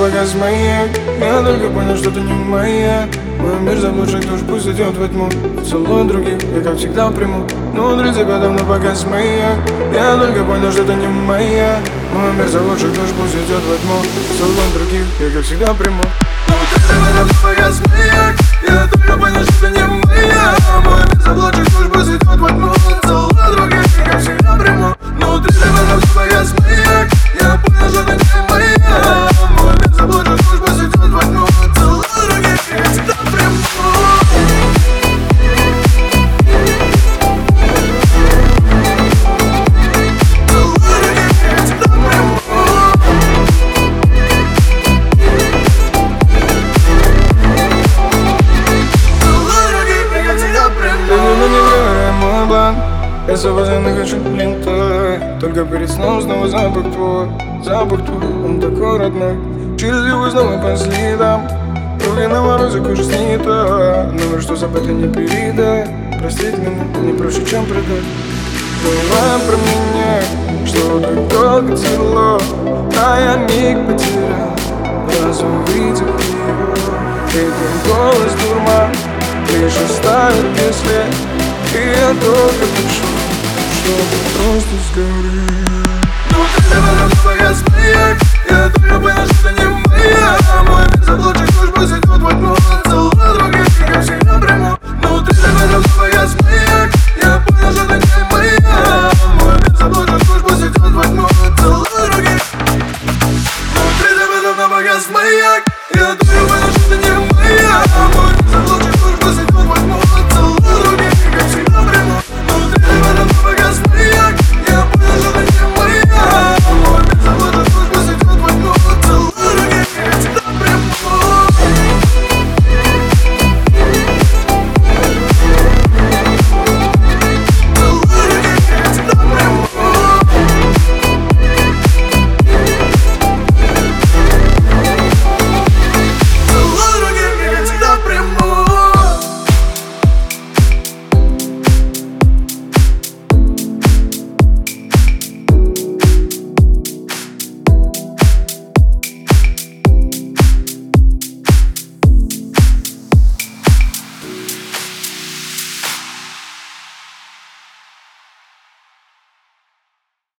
погас маяк Я только понял, что ты не моя Мой мир заблудших душ пусть идет во тьму Целую других, я как всегда приму Но для тебя давно погас маяк Я только понял, что ты не моя Мой мир заблудших душ пусть идет во тьму Целую других, я как всегда приму Но для тебя давно погас маяк Я только понял, что ты Я с собой хочу линтой Только перед сном снова запах твой Запах твой, он такой родной. Через его снова по следам Руки на морозе, кожа снита Номер, что забыто не передай? Простить меня не проще, чем предать. Думая про меня, что так долго тяжело А я миг потерял, раз увидел его Этот голос дурман, лишь оставит без след И я только пришел, чтобы просто сгорел Ну ты на меня моя змея Я только понял, что ты не моя а Мой мир заблудший службы сойдет в окно Целуя Другие как всегда прямо Ну ты на меня моя змея Я понял, что ты не моя Мой мир заблудший службы сойдет в окно Целуя других Ну ты на меня моя Я только понял, что ты не моя Мой